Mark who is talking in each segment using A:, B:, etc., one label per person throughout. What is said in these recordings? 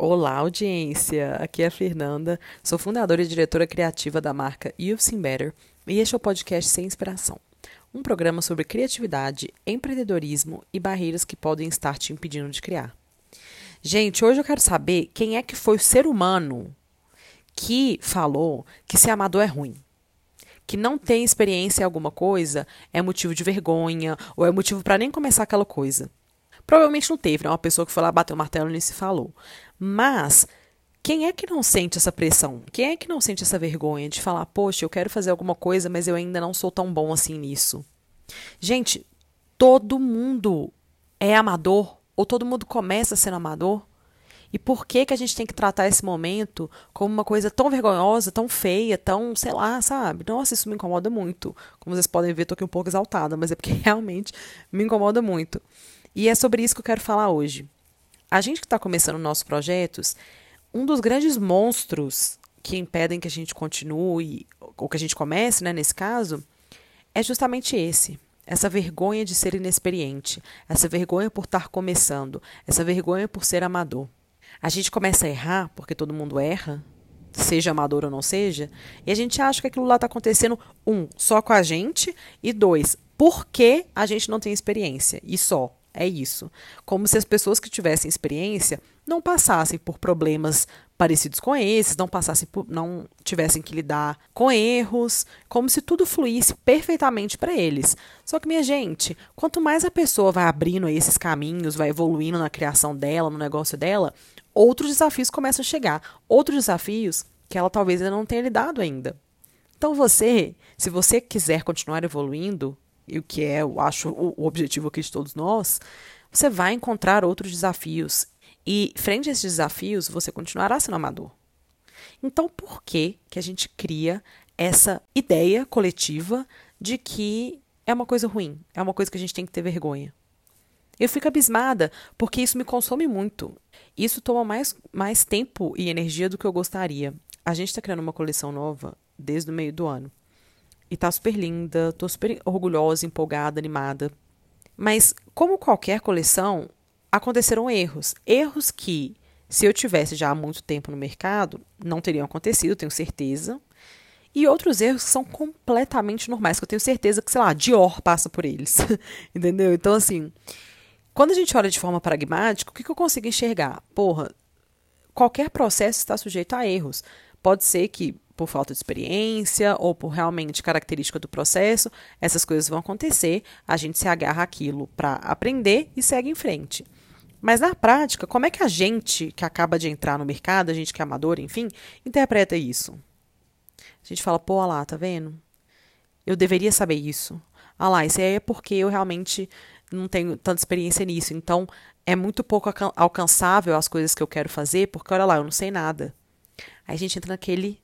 A: Olá, audiência! Aqui é a Fernanda, sou fundadora e diretora criativa da marca You've Seen Better e este é o podcast Sem Inspiração, um programa sobre criatividade, empreendedorismo e barreiras que podem estar te impedindo de criar. Gente, hoje eu quero saber quem é que foi o ser humano que falou que ser amador é ruim. Que não tem experiência em alguma coisa é motivo de vergonha ou é motivo para nem começar aquela coisa. Provavelmente não teve, né? Uma pessoa que foi lá bater o martelo e falou. Mas quem é que não sente essa pressão? Quem é que não sente essa vergonha de falar, poxa, eu quero fazer alguma coisa, mas eu ainda não sou tão bom assim nisso? Gente, todo mundo é amador, ou todo mundo começa sendo amador. E por que que a gente tem que tratar esse momento como uma coisa tão vergonhosa, tão feia, tão, sei lá, sabe? Nossa, isso me incomoda muito. Como vocês podem ver, tô aqui um pouco exaltada, mas é porque realmente me incomoda muito. E é sobre isso que eu quero falar hoje. A gente que está começando nossos projetos, um dos grandes monstros que impedem que a gente continue, ou que a gente comece, né, nesse caso, é justamente esse. Essa vergonha de ser inexperiente, essa vergonha por estar começando, essa vergonha por ser amador. A gente começa a errar, porque todo mundo erra, seja amador ou não seja, e a gente acha que aquilo lá está acontecendo, um, só com a gente, e dois, porque a gente não tem experiência, e só. É isso. Como se as pessoas que tivessem experiência não passassem por problemas parecidos com esses, não passassem por, não tivessem que lidar com erros, como se tudo fluísse perfeitamente para eles. Só que minha gente, quanto mais a pessoa vai abrindo esses caminhos, vai evoluindo na criação dela, no negócio dela, outros desafios começam a chegar, outros desafios que ela talvez ainda não tenha lidado ainda. Então você, se você quiser continuar evoluindo, e o que é, eu acho, o objetivo aqui de todos nós, você vai encontrar outros desafios. E frente a esses desafios, você continuará sendo amador. Então, por que, que a gente cria essa ideia coletiva de que é uma coisa ruim, é uma coisa que a gente tem que ter vergonha? Eu fico abismada porque isso me consome muito. Isso toma mais, mais tempo e energia do que eu gostaria. A gente está criando uma coleção nova desde o meio do ano. E tá super linda, tô super orgulhosa, empolgada, animada. Mas, como qualquer coleção, aconteceram erros. Erros que, se eu tivesse já há muito tempo no mercado, não teriam acontecido, tenho certeza. E outros erros que são completamente normais, que eu tenho certeza que, sei lá, Dior passa por eles. Entendeu? Então, assim, quando a gente olha de forma pragmática, o que, que eu consigo enxergar? Porra, qualquer processo está sujeito a erros. Pode ser que por falta de experiência ou por realmente característica do processo, essas coisas vão acontecer, a gente se agarra aquilo para aprender e segue em frente. Mas na prática, como é que a gente que acaba de entrar no mercado, a gente que é amador, enfim, interpreta isso? A gente fala, pô, lá, tá vendo? Eu deveria saber isso. Ah lá, isso aí é porque eu realmente não tenho tanta experiência nisso. Então, é muito pouco alcançável as coisas que eu quero fazer, porque olha lá, eu não sei nada. Aí a gente entra naquele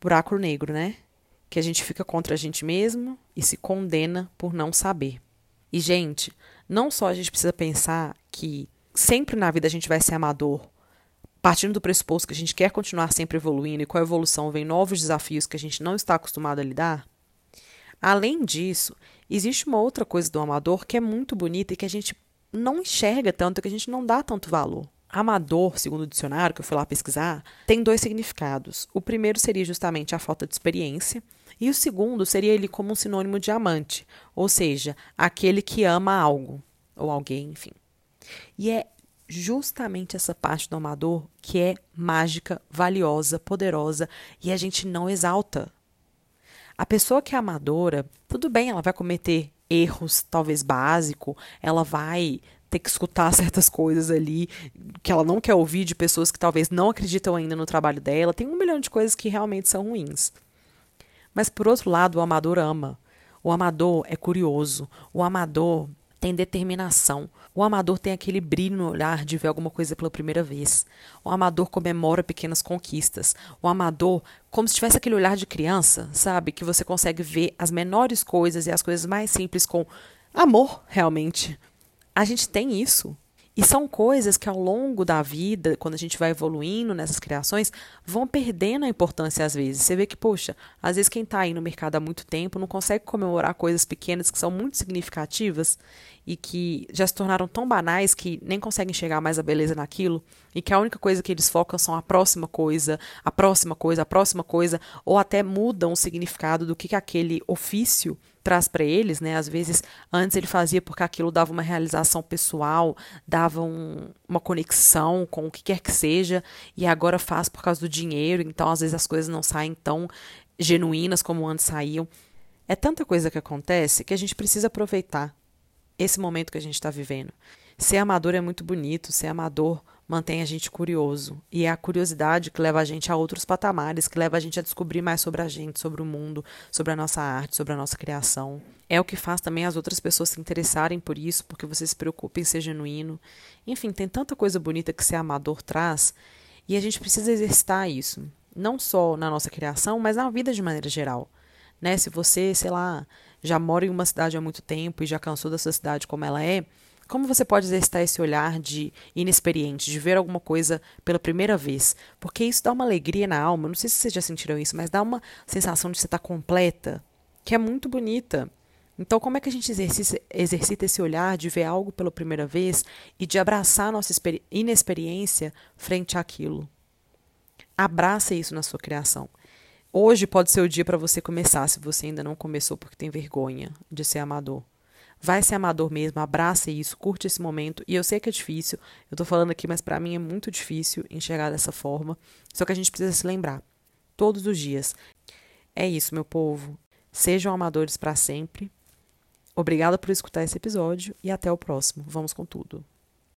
A: buraco negro, né? Que a gente fica contra a gente mesmo e se condena por não saber. E, gente, não só a gente precisa pensar que sempre na vida a gente vai ser amador, partindo do pressuposto que a gente quer continuar sempre evoluindo e com a evolução vem novos desafios que a gente não está acostumado a lidar. Além disso, existe uma outra coisa do amador que é muito bonita e que a gente não enxerga tanto, que a gente não dá tanto valor. Amador, segundo o dicionário que eu fui lá pesquisar, tem dois significados. O primeiro seria justamente a falta de experiência, e o segundo seria ele como um sinônimo de amante, ou seja, aquele que ama algo ou alguém, enfim. E é justamente essa parte do amador que é mágica, valiosa, poderosa e a gente não exalta. A pessoa que é amadora, tudo bem, ela vai cometer erros, talvez básico, ela vai ter que escutar certas coisas ali que ela não quer ouvir de pessoas que talvez não acreditam ainda no trabalho dela. Tem um milhão de coisas que realmente são ruins. Mas por outro lado, o amador ama. O amador é curioso. O amador tem determinação. O amador tem aquele brilho no olhar de ver alguma coisa pela primeira vez. O amador comemora pequenas conquistas. O amador, como se tivesse aquele olhar de criança, sabe? Que você consegue ver as menores coisas e as coisas mais simples com amor, realmente. A gente tem isso. E são coisas que ao longo da vida, quando a gente vai evoluindo nessas criações, vão perdendo a importância às vezes. Você vê que, poxa, às vezes quem está aí no mercado há muito tempo não consegue comemorar coisas pequenas que são muito significativas e que já se tornaram tão banais que nem conseguem chegar mais a beleza naquilo e que a única coisa que eles focam são a próxima coisa, a próxima coisa, a próxima coisa, ou até mudam o significado do que, que aquele ofício traz para eles, né? Às vezes, antes ele fazia porque aquilo dava uma realização pessoal, dava um, uma conexão com o que quer que seja, e agora faz por causa do dinheiro, então às vezes as coisas não saem tão genuínas como antes saíam. É tanta coisa que acontece que a gente precisa aproveitar esse momento que a gente está vivendo. Ser amador é muito bonito, ser amador mantém a gente curioso. E é a curiosidade que leva a gente a outros patamares, que leva a gente a descobrir mais sobre a gente, sobre o mundo, sobre a nossa arte, sobre a nossa criação. É o que faz também as outras pessoas se interessarem por isso, porque você se preocupa em ser genuíno. Enfim, tem tanta coisa bonita que ser amador traz, e a gente precisa exercitar isso. Não só na nossa criação, mas na vida de maneira geral. Né? Se você, sei lá, já mora em uma cidade há muito tempo e já cansou da sua cidade como ela é, como você pode exercitar esse olhar de inexperiente, de ver alguma coisa pela primeira vez? Porque isso dá uma alegria na alma. Não sei se vocês já sentiram isso, mas dá uma sensação de você estar completa, que é muito bonita. Então, como é que a gente exercita esse olhar de ver algo pela primeira vez e de abraçar a nossa inexperiência frente àquilo? Abraça isso na sua criação. Hoje pode ser o dia para você começar, se você ainda não começou porque tem vergonha de ser amador. Vai ser amador mesmo, abraça isso, curte esse momento. E eu sei que é difícil, eu tô falando aqui, mas para mim é muito difícil enxergar dessa forma. Só que a gente precisa se lembrar, todos os dias. É isso, meu povo. Sejam amadores para sempre. Obrigada por escutar esse episódio e até o próximo. Vamos com tudo.